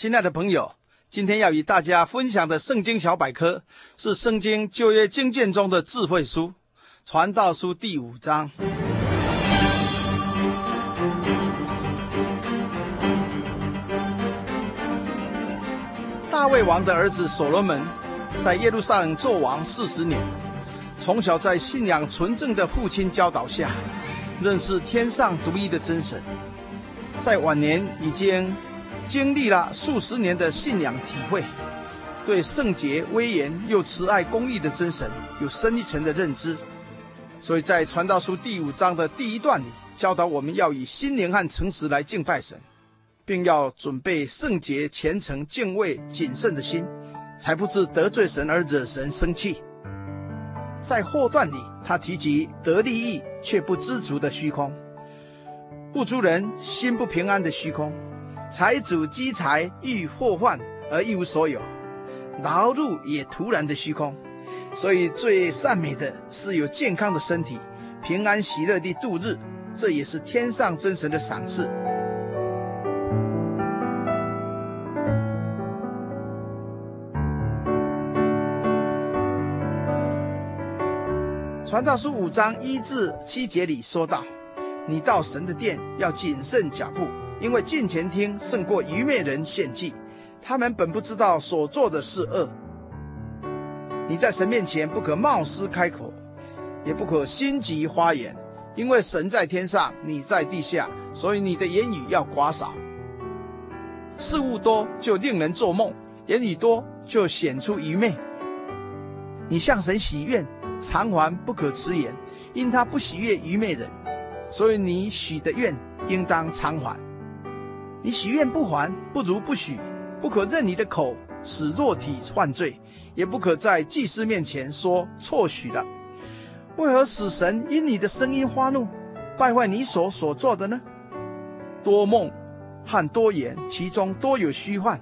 亲爱的朋友，今天要与大家分享的圣经小百科是圣经旧约经卷中的智慧书——传道书第五章。大卫王的儿子所罗门在耶路撒冷做王四十年，从小在信仰纯正的父亲教导下，认识天上独一的真神，在晚年已经。经历了数十年的信仰体会，对圣洁、威严又慈爱、公义的真神有深一层的认知，所以在传道书第五章的第一段里，教导我们要以心灵和诚实来敬拜神，并要准备圣洁、虔诚、敬畏、谨慎的心，才不致得罪神而惹神生气。在后段里，他提及得利益却不知足的虚空，不足人心不平安的虚空。财主积财遇祸患而一无所有，劳碌也徒然的虚空。所以最善美的是有健康的身体，平安喜乐地度日，这也是天上真神的赏赐。传道书五章一至七节里说道：“你到神的殿要谨慎脚步。”因为近前听胜过愚昧人献祭，他们本不知道所做的是恶。你在神面前不可冒失开口，也不可心急发言，因为神在天上，你在地下，所以你的言语要寡少。事物多就令人做梦，言语多就显出愚昧。你向神许愿偿还不可迟延，因他不喜悦愚昧人，所以你许的愿应当偿还。你许愿不还，不如不许。不可任你的口使肉体犯罪，也不可在祭司面前说错许了。为何使神因你的声音发怒，败坏你所所做的呢？多梦和多言，其中多有虚幻。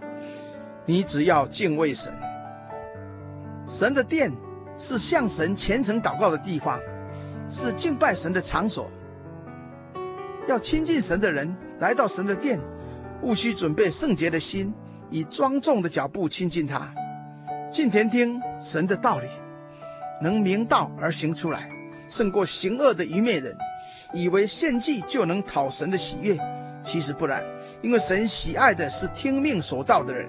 你只要敬畏神。神的殿是向神虔诚祷告的地方，是敬拜神的场所。要亲近神的人来到神的殿。务须准备圣洁的心，以庄重的脚步亲近他，近前听神的道理，能明道而行出来，胜过行恶的愚昧人，以为献祭就能讨神的喜悦，其实不然，因为神喜爱的是听命守道的人。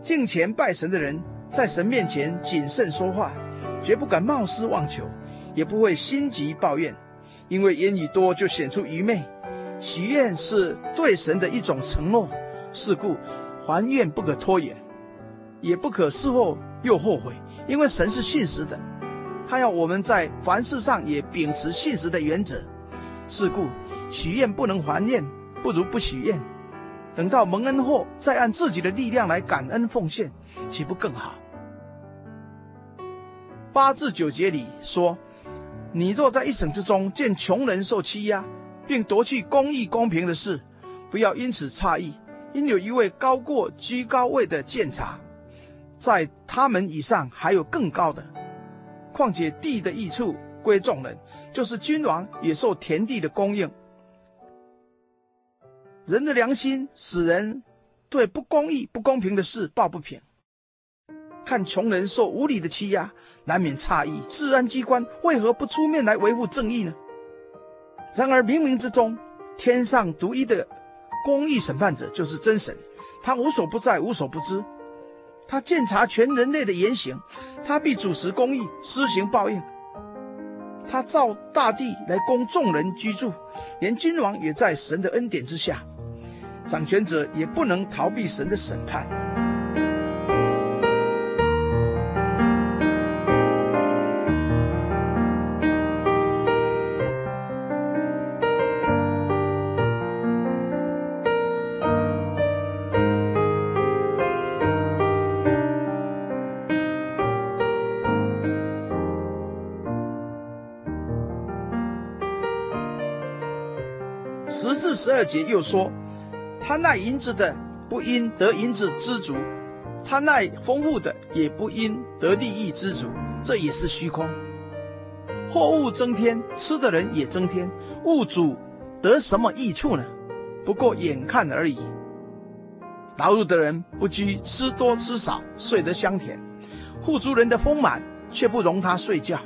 敬虔拜神的人，在神面前谨慎说话，绝不敢冒失妄求，也不会心急抱怨，因为言语多就显出愚昧。许愿是对神的一种承诺，是故还愿不可拖延，也不可事后又后悔，因为神是信实的，他要我们在凡事上也秉持信实的原则。是故许愿不能还愿，不如不许愿，等到蒙恩后再按自己的力量来感恩奉献，岂不更好？八至九节里说：“你若在一省之中见穷人受欺压。”并夺去公义公平的事，不要因此诧异，因有一位高过居高位的鉴察，在他们以上还有更高的。况且地的益处归众人，就是君王也受田地的供应。人的良心使人对不公义、不公平的事抱不平，看穷人受无理的欺压，难免诧异：治安机关为何不出面来维护正义呢？然而冥冥之中，天上独一的公义审判者就是真神，他无所不在，无所不知，他鉴察全人类的言行，他必主持公义，施行报应。他造大地来供众人居住，连君王也在神的恩典之下，掌权者也不能逃避神的审判。十至十二节又说：贪爱银子的，不因得银子知足；贪爱丰富的，也不因得利益知足。这也是虚空。货物增添，吃的人也增添，物主得什么益处呢？不过眼看而已。劳碌的人不拘吃多吃少，睡得香甜；富足人的丰满却不容他睡觉。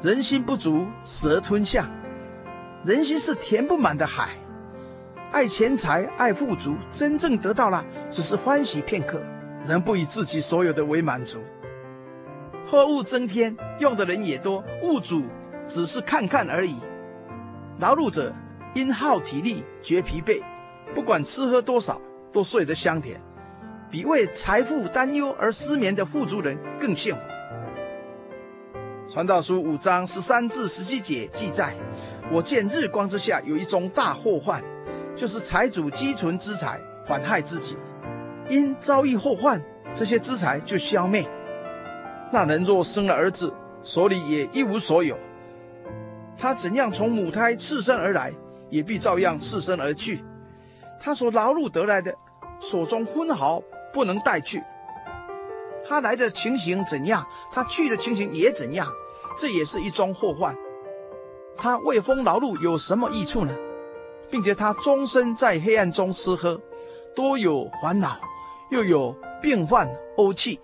人心不足蛇吞象，人心是填不满的海。爱钱财爱富足，真正得到了只是欢喜片刻，仍不以自己所有的为满足。货物增添，用的人也多，物主只是看看而已。劳碌者因耗体力觉疲惫，不管吃喝多少。都睡得香甜，比为财富担忧而失眠的富足人更幸福。传道书五章十三至十七节记载：我见日光之下有一宗大祸患，就是财主积存资财，反害自己。因遭遇祸患，这些资财就消灭。那人若生了儿子，手里也一无所有。他怎样从母胎赤身而来，也必照样赤身而去。他所劳碌得来的，手中分毫不能带去。他来的情形怎样，他去的情形也怎样，这也是一桩祸患。他为风劳碌有什么益处呢？并且他终身在黑暗中吃喝，多有烦恼，又有病患怄气。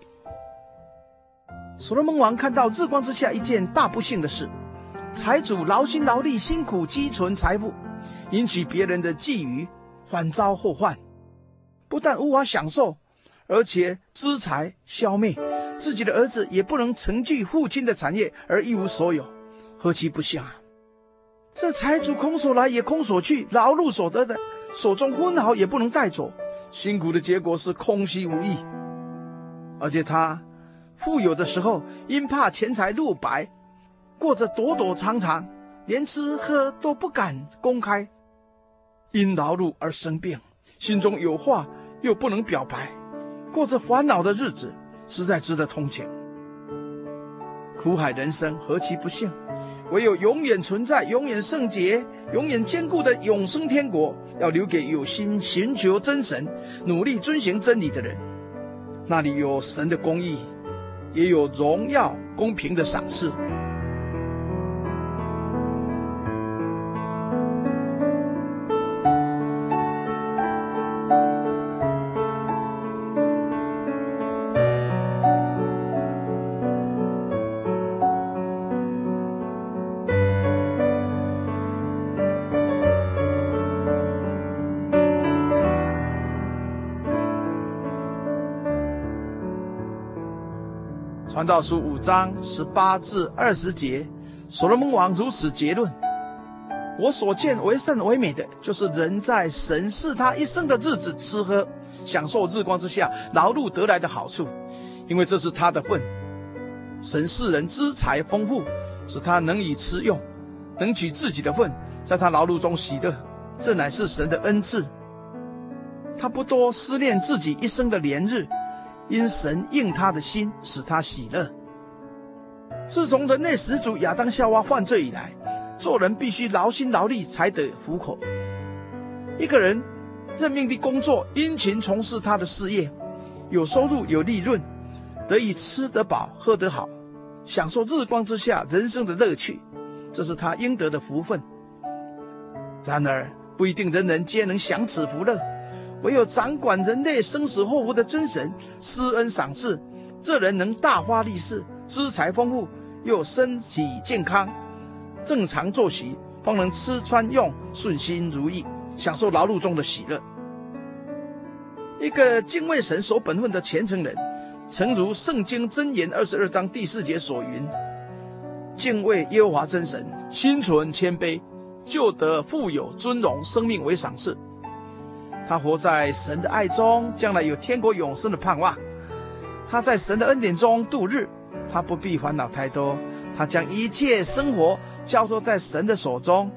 所罗门王看到日光之下一件大不幸的事：财主劳心劳力，辛苦积存财富，引起别人的觊觎。反遭祸患，不但无法享受，而且资财消灭，自己的儿子也不能承继父亲的产业而一无所有，何其不幸啊！这财主空手来也空手去，劳碌所得的手中分毫也不能带走，辛苦的结果是空虚无益。而且他富有的时候，因怕钱财露白，过着躲躲藏藏，连吃喝都不敢公开。因劳碌而生病，心中有话又不能表白，过着烦恼的日子，实在值得同情。苦海人生何其不幸！唯有永远存在、永远圣洁、永远坚固的永生天国，要留给有心寻求真神、努力遵循真理的人。那里有神的公义，也有荣耀公平的赏赐。道书五章十八至二十节，所罗门王如此结论：我所见为圣为美的，就是人在神赐他一生的日子吃喝，享受日光之下劳碌得来的好处，因为这是他的份。神赐人资财丰富，使他能以吃用，能取自己的份，在他劳碌中喜乐，这乃是神的恩赐。他不多思念自己一生的连日。因神应他的心，使他喜乐。自从人类始祖亚当夏娃犯罪以来，做人必须劳心劳力才得糊口。一个人认命的工作，殷勤从事他的事业，有收入有利润，得以吃得饱喝得好，享受日光之下人生的乐趣，这是他应得的福分。然而，不一定人人皆能享此福乐。唯有掌管人类生死祸福的真神施恩赏赐，这人能大发利市，资财丰富，又身体健康，正常作息，方能吃穿用顺心如意，享受劳碌中的喜乐。一个敬畏神守本分的虔诚人，诚如圣经箴言二十二章第四节所云：敬畏耶和华真神，心存谦卑，就得富有尊荣，生命为赏赐。他活在神的爱中，将来有天国永生的盼望。他在神的恩典中度日，他不必烦恼太多。他将一切生活交托在神的手中，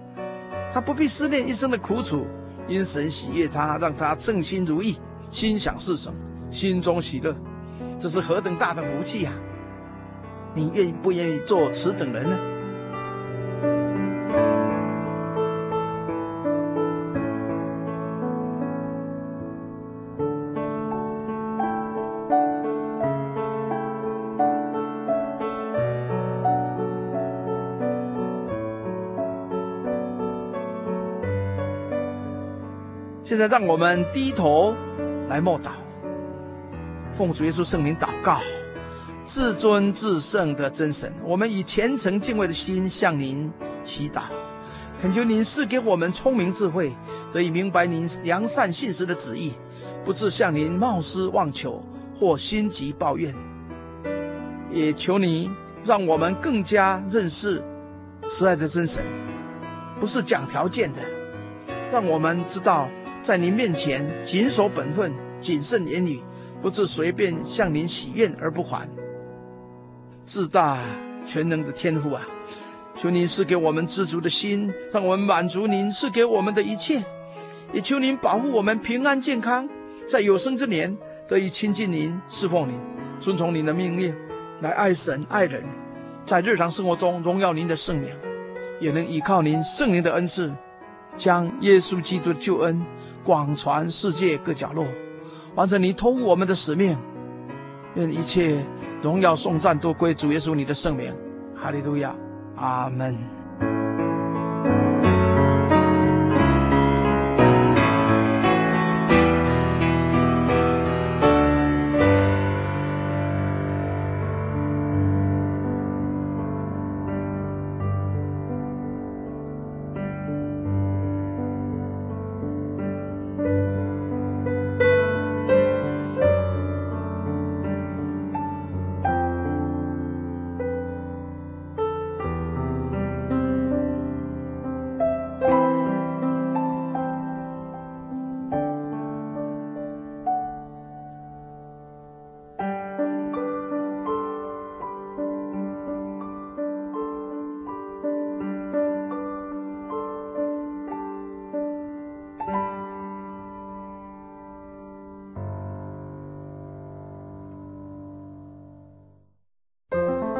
他不必思念一生的苦楚，因神喜悦他，让他称心如意，心想事成，心中喜乐。这是何等大的福气呀！你愿意不愿意做此等人呢？现在让我们低头来默祷，奉主耶稣圣名祷告，至尊至圣的真神，我们以虔诚敬畏的心向您祈祷，恳求您赐给我们聪明智慧，得以明白您良善信实的旨意，不致向您冒失妄求或心急抱怨。也求您让我们更加认识慈爱的真神，不是讲条件的，让我们知道。在您面前谨守本分，谨慎言语，不致随便向您许愿而不还。自大全能的天父啊，求您赐给我们知足的心，让我们满足您赐给我们的一切。也求您保护我们平安健康，在有生之年得以亲近您、侍奉您、遵从您的命令，来爱神爱人，在日常生活中荣耀您的圣名，也能依靠您圣灵的恩赐，将耶稣基督的救恩。广传世界各角落，完成你托付我们的使命。愿一切荣耀颂赞都归主耶稣你的圣名。哈利路亚，阿门。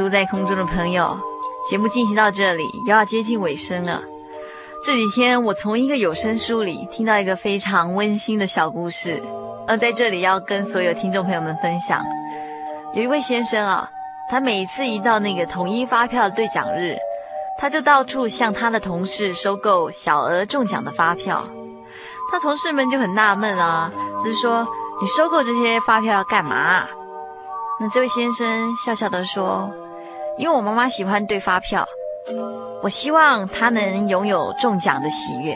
游牧民族在空中的朋友，节目进行到这里，又要接近尾声了。这几天我从一个有声书里听到一个非常温馨的小故事，而在这里要跟所有听众朋友们分享。有一位先生啊，他每一次一到那个统一发票的兑奖日，他就到处向他的同事收购小额中奖的发票。他同事们就很纳闷啊，就是说，你收购这些发票要干嘛？那这位先生笑笑的说：“因为我妈妈喜欢兑发票，我希望她能拥有中奖的喜悦。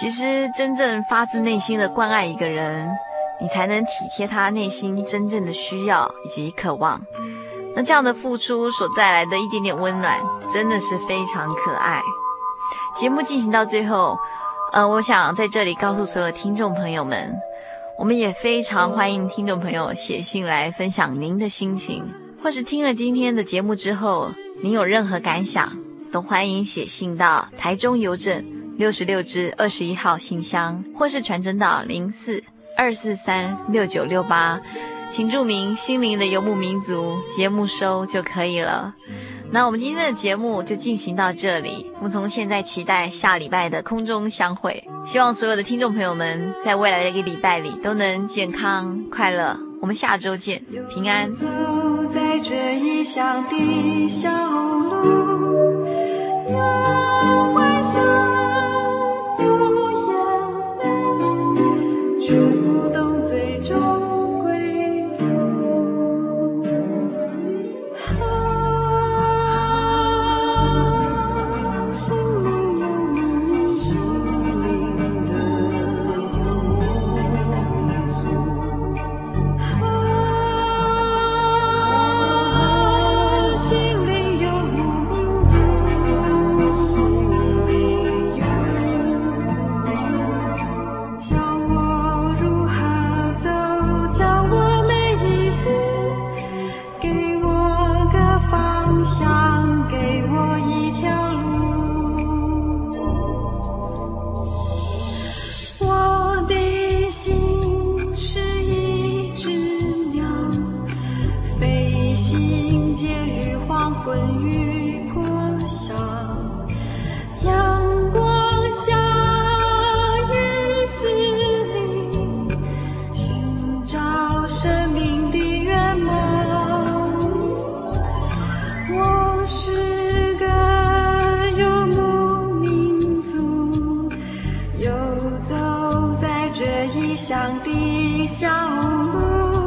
其实，真正发自内心的关爱一个人，你才能体贴他内心真正的需要以及渴望。那这样的付出所带来的一点点温暖，真的是非常可爱。”节目进行到最后，呃，我想在这里告诉所有听众朋友们。我们也非常欢迎听众朋友写信来分享您的心情，或是听了今天的节目之后，您有任何感想，都欢迎写信到台中邮政六十六支二十一号信箱，或是传真到零四二四三六九六八，请注明“心灵的游牧民族”节目收就可以了。那我们今天的节目就进行到这里，我们从现在期待下礼拜的空中相会。希望所有的听众朋友们在未来的一个礼拜里都能健康快乐。我们下周见，平安。走在这异乡的小路，有欢笑，有眼泪，走在这异乡的小路。